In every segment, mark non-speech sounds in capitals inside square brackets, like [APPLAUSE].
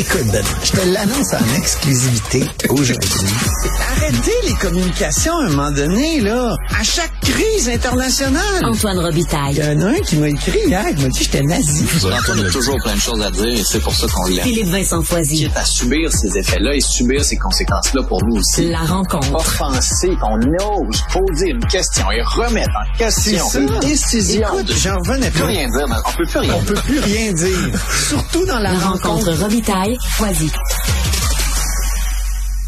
Écoute, Benoît, je te l'annonce en exclusivité aujourd'hui. Arrêtez les communications à un moment donné, là. À chaque crise internationale. Antoine Il y Robitaille. en a un qui m'a écrit hier, qui m'a dit que j'étais nazi. Antoine a toujours plein de choses à dire et c'est pour ça qu'on l'aime. Philippe Vincent Foisy. à subir ces effets-là et subir ces conséquences-là pour nous aussi. La rencontre. Offenser, qu'on ose poser une question et remettre en question une décision. Écoute, de... j'en revenais plus on peut plus rien On dire. peut plus rien dire. [LAUGHS] Surtout dans la, La rencontre Robitaille,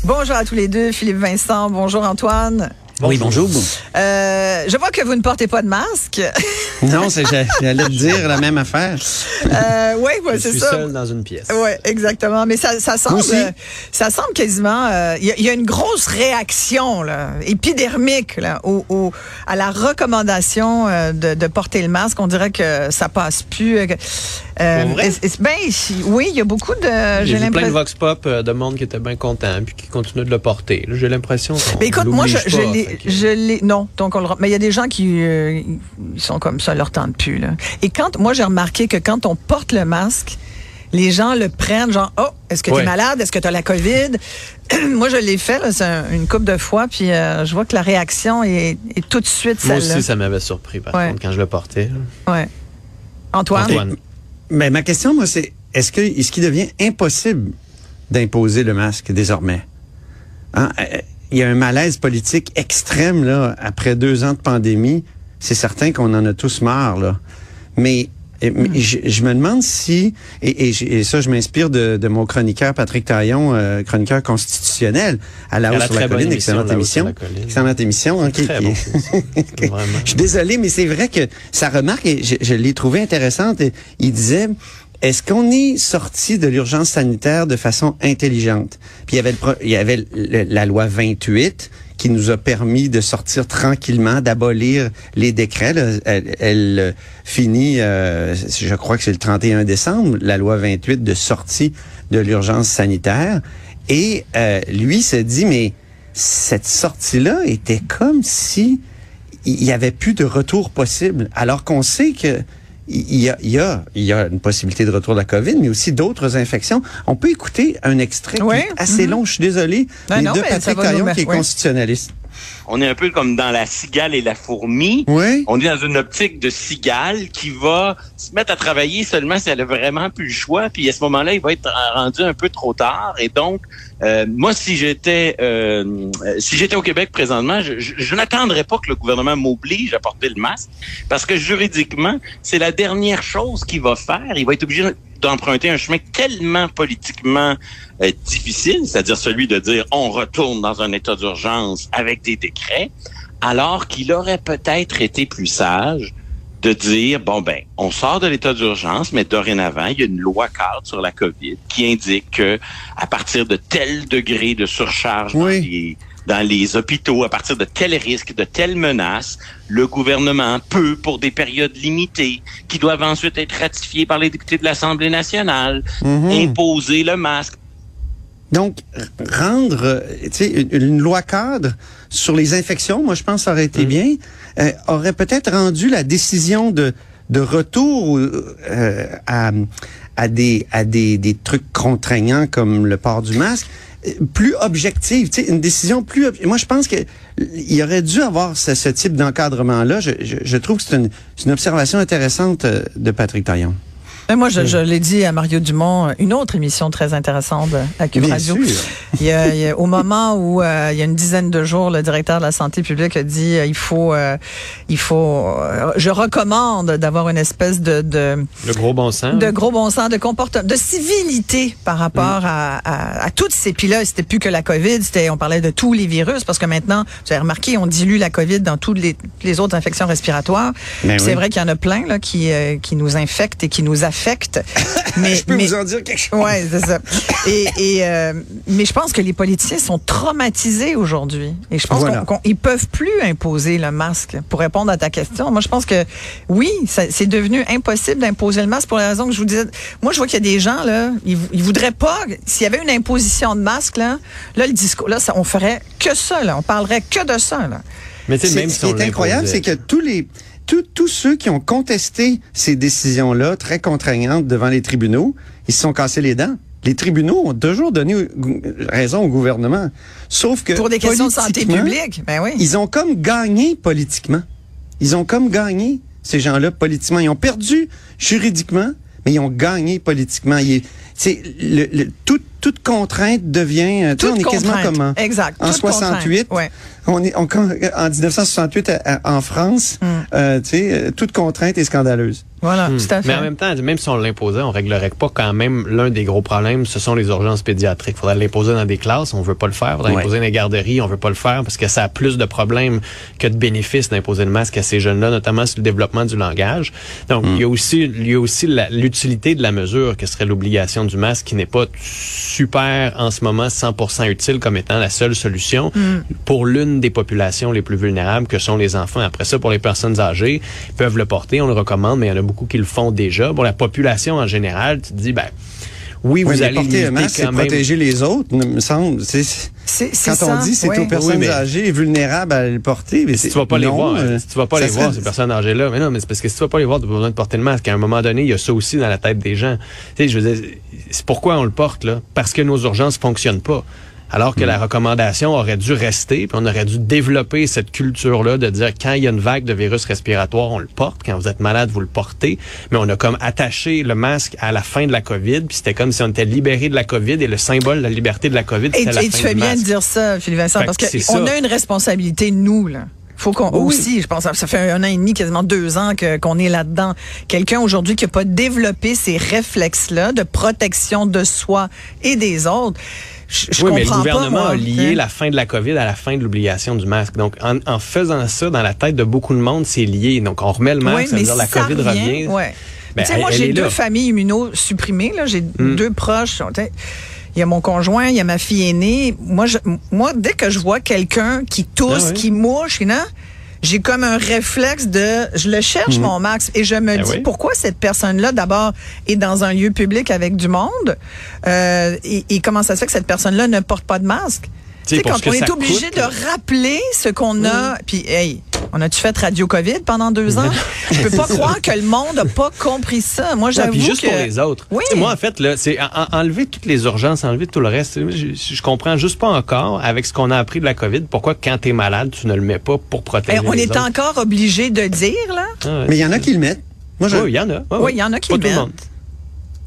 Bonjour à tous les deux, Philippe Vincent. Bonjour Antoine. Oui, bonjour. Euh, je vois que vous ne portez pas de masque. [LAUGHS] Non, j'allais te dire la même affaire. Euh, oui, ouais, Je c'est suis ça. seul dans une pièce. Oui, exactement. Mais ça, ça semble, euh, ça semble quasiment. euh, Il y, a- il y a une grosse réaction là, épidermique là, au, au- à la recommandation euh, de, de porter le masque. On dirait que ça passe plus. euh, euh, est- est- ben, oui, il y a beaucoup de. J'ai plein de vox pop euh, de monde qui était bien content puis qui continue de le porter. J'ai l'impression écoute, moi, je, je l'ai, je l'ai, non. Donc, on le, mais il y a des gens qui, euh, ils sont comme ça, leur tente plus, là. Et quand, moi, j'ai remarqué que quand on porte le masque, les gens le prennent, genre, oh, est-ce que tu es malade? Est-ce que tu as la COVID? [CLEARS THROAT] moi, je l'ai fait, là, un- une couple de fois, puis euh, je vois que la réaction est, est tout de suite Moi aussi, ça m'avait surpris, par Ouais. contre, quand je le portais. Ouais. Antoine? Antoine. Mais ma question, moi, c'est est-ce que est-ce qu'il devient impossible d'imposer le masque désormais? Hein? Il y a un malaise politique extrême là après deux ans de pandémie. C'est certain qu'on en a tous marre là. Mais mais je, je me demande si et, et, et ça je m'inspire de, de mon chroniqueur Patrick Taillon, euh, chroniqueur constitutionnel à la hausse la sur la colline, émission, excellente émission, excellente émission, hein. [LAUGHS] Vraiment. je suis désolé, mais c'est vrai que sa remarque, et je, je l'ai trouvée intéressante. et Il disait, est-ce qu'on est sorti de l'urgence sanitaire de façon intelligente? Puis il y avait, la loi 28 qui nous a permis de sortir tranquillement, d'abolir les décrets. Elle, euh, finit, euh, je crois que c'est le 31 décembre, la loi 28 de sortie de l'urgence sanitaire. Et euh, lui se dit, mais cette sortie-là était comme si il avait plus de retour possible, alors qu'on sait que il y a, il y, a, il y a une possibilité de retour de la COVID, mais aussi d'autres infections. On peut écouter un extrait qui Oui, est assez long, je suis désolé, Ben mais non, de ça Patrick Taillon, qui est constitutionnaliste. On est un peu comme dans la cigale et la fourmi. Oui. On est dans une optique de cigale qui va se mettre à travailler seulement si elle a vraiment plus le choix. Puis à ce moment-là, il va être rendu un peu trop tard. Et donc, euh, moi, si j'étais euh, euh, si j'étais au Québec présentement, je, je- je n'attendrais pas que le gouvernement m'oblige à porter le masque, parce que juridiquement, c'est la dernière chose qu'il va faire. Il va être obligé d'emprunter un chemin tellement politiquement euh, difficile, c'est-à-dire celui de dire on retourne dans un état d'urgence avec des alors qu'il aurait peut-être été plus sage de dire bon ben on sort de l'état d'urgence mais dorénavant il y a une loi cadre sur la Covid qui indique que à partir de tel degré de surcharge dans les dans les hôpitaux à partir de tels risques, de telles menaces, le gouvernement peut, pour des périodes limitées, qui doivent ensuite être ratifiées par les députés de l'Assemblée nationale, Mhm. imposer le masque. Donc, rendre euh, une, une loi cadre sur les infections, moi je pense que ça aurait été bien, euh, aurait peut-être rendu la décision de, de retour euh, à, à, des, à des, des trucs contraignants comme le port du masque plus objective, tu sais, une décision plus... Moi, je pense que il aurait dû avoir ce, ce type d'encadrement-là. Je, je, je trouve que c'est une, une observation intéressante de Patrick Taillon. Mais moi, je, je l'ai dit à Mario Dumont, une autre émission très intéressante à Cube Bien Radio. sûr. Il y a, il y a- au moment où euh, il y a une dizaine de jours, le directeur de la santé publique a dit euh, il faut, euh, il faut, euh, je recommande d'avoir une espèce de, de, Le gros bon sens. de gros bon sens, de comportement, de civilité par rapport à, à, à toutes ces. Puis là, c'était plus que la COVID, c'était, on parlait de tous les virus parce que maintenant, vous avez remarqué, on dilue la COVID dans toutes les, les autres infections respiratoires. Ben Puis C'est oui. vrai qu'il y en a plein là qui, euh, qui nous infectent et qui nous affectent affecte. [LAUGHS] Mais, je peux mais- vous en dire quelque chose. Ouais, c'est ça. Et, et euh, mais je pense que les politiciens sont traumatisés aujourd'hui. Et je pense Voilà. qu'on qu'on- ils peuvent plus imposer le masque. Pour répondre à ta question, moi je pense que oui, c'est devenu impossible d'imposer le masque pour la raison que je vous disais. Moi, je vois qu'il y a des gens là, ils, ils voudraient pas. S'il y avait une imposition de masque là, là le discours, là, ça, on ferait que ça. Là, on parlerait que de ça. Là. Mais tu sais, C'est- même ce qui est incroyable, c'est que tous les tous, ceux qui ont contesté ces décisions-là très contraignantes devant les tribunaux, ils se sont cassés les dents. Les tribunaux ont toujours donné raison au gouvernement. Sauf que Pour des questions de santé publique, ben oui. Ils ont comme gagné politiquement. Ils ont comme gagné ces gens-là politiquement. Ils ont perdu juridiquement, mais ils ont gagné politiquement. C'est le, le- toute toute contrainte devient. euh, Toute on est quasiment contrainte. comme en, Exact. en Toute 68. contrainte. Ouais. On est on- en 1968 à- à- en France. Tu sais, euh, toute contrainte est scandaleuse. Voilà, Hmm. tout à fait. Mais en même temps, même si on l'imposait, on réglerait pas quand même l'un des gros problèmes, ce sont les urgences pédiatriques. Faudrait l'imposer dans des classes, on veut pas le faire. Faudrait Ouais. l'imposer dans les garderies, on veut pas le faire parce que ça a plus de problèmes que de bénéfices d'imposer le masque à ces jeunes-là, notamment sur le développement du langage. Donc, il y a aussi, il y a aussi l'utilité de la mesure que serait l'obligation du masque qui n'est pas super en ce moment 100% utile comme étant la seule solution pour l'une des populations les plus vulnérables que sont les enfants. Après ça, pour les personnes âgées, ils peuvent le porter, on le recommande, mais il y en a beaucoup qui le font déjà. Pour la population en général, tu te dis, ben, oui, Oui, vous mais allez porter un masque, c'est protéger les autres, me semble. C'est- Quand ça, on dit c'est ouais. aux personnes Oui, mais- âgées et vulnérables à le porter, mais Si tu vas pas les voir, euh, si tu vas pas les voir, ces personnes âgées-là. Mais non, mais c'est parce que si tu vas pas les voir, tu as besoin de porter le masque. À un moment donné, il y a ça aussi dans la tête des gens. Tu sais, je veux dire, c'est pourquoi on le porte, là? Parce que nos urgences fonctionnent pas. Alors que la recommandation aurait dû rester, puis on aurait dû développer cette culture-là de dire quand il y a une vague de virus respiratoire, on le porte. Quand vous êtes malade, vous le portez. Mais on a comme attaché le masque à la fin de la COVID, puis c'était comme si on était libéré de la COVID et le symbole de la liberté de la COVID, Et, c'était la et fin tu fais bien masque. de dire ça, Philippe Vincent, Fait parce que que c'est on ça. a une responsabilité, nous, là. Faut qu'on Oui. aussi, je pense, ça fait un an et demi, quasiment deux ans que qu'on est là-dedans. Quelqu'un aujourd'hui qui n'a pas développé ces réflexes-là de protection de soi et des autres. Je, je oui, mais le pas, gouvernement moi. a lié Hein? la fin de la COVID à la fin de l'obligation du masque. Donc, en, en faisant ça, dans la tête de beaucoup de monde, c'est lié. Donc, on remet le masque, Oui, ça veut dire la si COVID revient. Ouais. Ben, tu sais, elle- moi, j'ai deux là. familles immunosupprimées. Là, j'ai Hmm. deux proches. Il y a mon conjoint, il y a ma fille aînée. Moi, je, moi, dès que je vois quelqu'un qui tousse, Ah oui. qui mouche, non, j'ai comme un réflexe de, je le cherche mon max et je me Ben dis oui. pourquoi cette personne-là d'abord est dans un lieu public avec du monde euh, et, et comment ça se fait que cette personne-là ne porte pas de masque? Tu sais, quand on est obligé coûte, de rappeler ce qu'on a, puis hey, on a-tu fait Radio COVID pendant deux ans? [LAUGHS] Je peux pas croire que le monde n'a pas compris ça. Moi, j'avoue puis juste que... pour les autres. Oui. Tu sais, moi, en fait, là, c'est en- en- enlever toutes les urgences, enlever tout le reste. Je, je comprends juste pas encore, avec ce qu'on a appris de la COVID, pourquoi quand tu es malade, tu ne le mets pas pour protéger Hey, on les est autres. encore obligé de dire, là. Ah ouais. Mais il y en a qui le mettent. Moi, je- Oui, il y en a. Oui, il y en a qui Pas le tout le mettent. monde.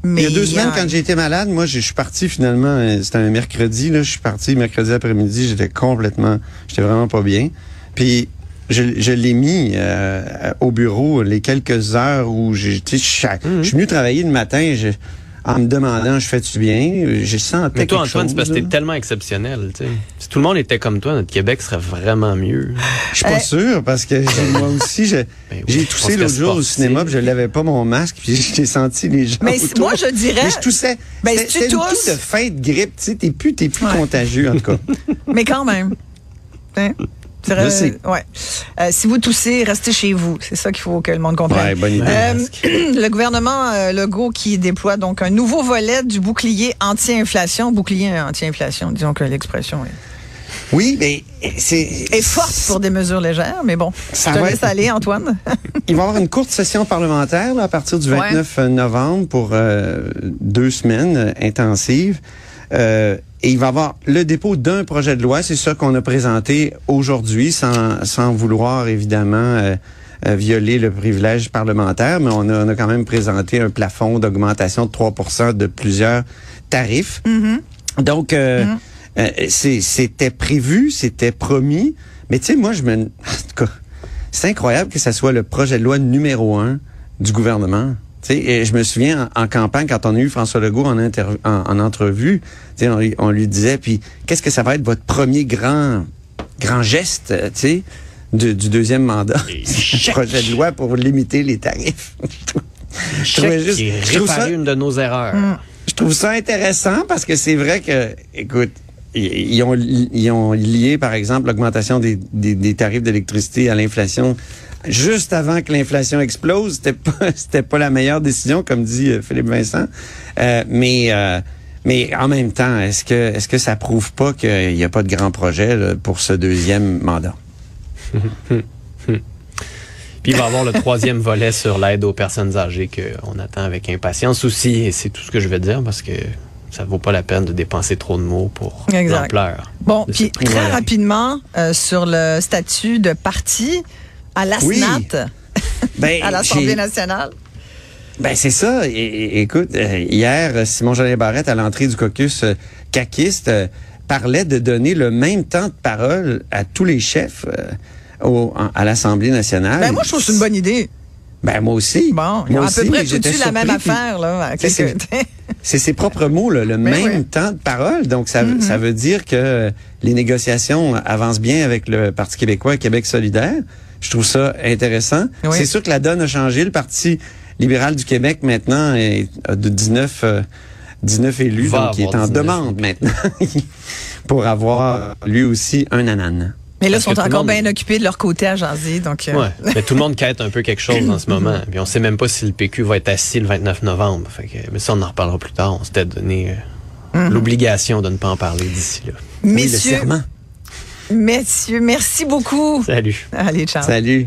Mais Il y a deux semaines, quand j'ai été malade, moi, je suis parti finalement, euh, c'était un mercredi, là, je suis parti mercredi après-midi, j'étais complètement, j'étais vraiment pas bien. Puis, je, je l'ai mis euh, au bureau les quelques heures où sais, je suis- Mhm. je suis venu travailler le matin, je, en me demandant, je fais-tu bien? J'ai senti Mais toi, quelque Antoine, chose. c'est parce que t'es tellement exceptionnel. tu sais. Si tout le monde était comme toi, notre Québec serait vraiment mieux. Je suis pas Euh, sûr parce que j'ai- [LAUGHS] moi aussi, je- Ben oui, j'ai toussé l'autre jour au cinéma, puis je l'avais pas mon masque, puis [LAUGHS] j'ai senti les gens. Mais autour. moi, je dirais- Mais je toussais. Ben, C'était- si tu une de fin de grippe, tu sais, t'es plus, t'es plus Ouais. contagieux en tout cas. [LAUGHS] Mais quand même. Hein? C'est vrai, Je sais. ouais. Euh, si vous toussez, restez chez vous. C'est ça qu'il faut que le monde comprenne. Ouais, bonne idée. Euh, [CLEARS THROAT] le gouvernement euh, Legault qui déploie donc un nouveau volet du bouclier anti-inflation. Bouclier anti-inflation, disons que l'expression est, Oui, mais c'est. est forte pour des mesures légères, mais bon. Ça je te va laisse être- aller, Antoine. [LAUGHS] Il va y avoir une courte session parlementaire là, à partir du Ouais. 29 novembre pour euh, deux semaines euh, intensives. Euh, et il va y avoir le dépôt d'un projet de loi. C'est ça qu'on a présenté aujourd'hui, sans, sans vouloir évidemment euh, euh, violer le privilège parlementaire, mais on a, on a quand même présenté un plafond d'augmentation de 3% de plusieurs tarifs. Donc, euh, euh, c'est- c'était prévu, c'était promis. Mais tu sais, moi, je me... En tout cas, c'est incroyable que ça soit le projet de loi numéro un du gouvernement. Et je me souviens en, en campagne, quand on a eu François Legault en, interv- en, en entrevue, on, lui- on lui disait, puis qu'est-ce que ça va être votre premier grand, grand geste, euh, du, du deuxième mandat? [LAUGHS] projet de loi pour limiter les tarifs. [LAUGHS] trouvais Chèque juste- je trouve ça- une de nos erreurs. Je trouve ça intéressant parce que c'est vrai que, écoute, ils ils ont, ils ont lié, par exemple, l'augmentation des, des, des tarifs d'électricité à l'inflation juste avant que l'inflation explose. C'était pas, [LAUGHS] c'était pas la meilleure décision, comme dit euh, Philippe Vincent. Euh, mais, euh, mais en même temps, est-ce que, est-ce que ça prouve pas qu'il n'y a pas de grand projet là, pour ce deuxième mandat? [LAUGHS] Puis il va y avoir le troisième volet sur l'aide aux personnes âgées qu'on attend avec impatience aussi. Et c'est tout ce que je vais dire parce que ça vaut pas la peine de dépenser trop de mots pour l'ampleur. Bon, puis très rapidement, euh, sur le statut de parti à Oui. Ben, [LAUGHS] à l'Assemblée nationale. Ben c'est ça. Écoute, euh, hier, Simon Jolin Barrette, à l'entrée du caucus euh, caquiste, euh, parlait de donner le même temps de parole à tous les chefs euh, au- en- à l'Assemblée nationale. Ben, moi, je trouve que c'est une bonne idée. Ben moi aussi. Bon, Moi à aussi, peu près tout la même puis affaire, là. C'est ses propres mots, là, le Ben même oui. temps de parole. Donc, ça, Mm-hmm. ça veut dire que les négociations avancent bien avec le Parti québécois et Québec solidaire. Je trouve ça intéressant. Oui. C'est sûr que la donne a changé. Le Parti libéral du Québec, maintenant, est a de 19, euh, 19 élus. Va donc, il est en 19. demande maintenant [LAUGHS] pour avoir lui aussi un ananas. Mais là, ils sont encore monde- bien occupés de leur côté à jaser, donc... euh, Ouais. [LAUGHS] Mais tout le monde quête un peu quelque chose en ce moment. Puis on sait même pas si le PQ va être assis le 29 novembre. Fait que, mais ça, on en reparlera plus tard. On s'était donné euh, l'obligation de ne pas en parler d'ici là. Oui, le Messieurs, serment. Messieurs, merci beaucoup. Salut. Allez, ciao. Salut.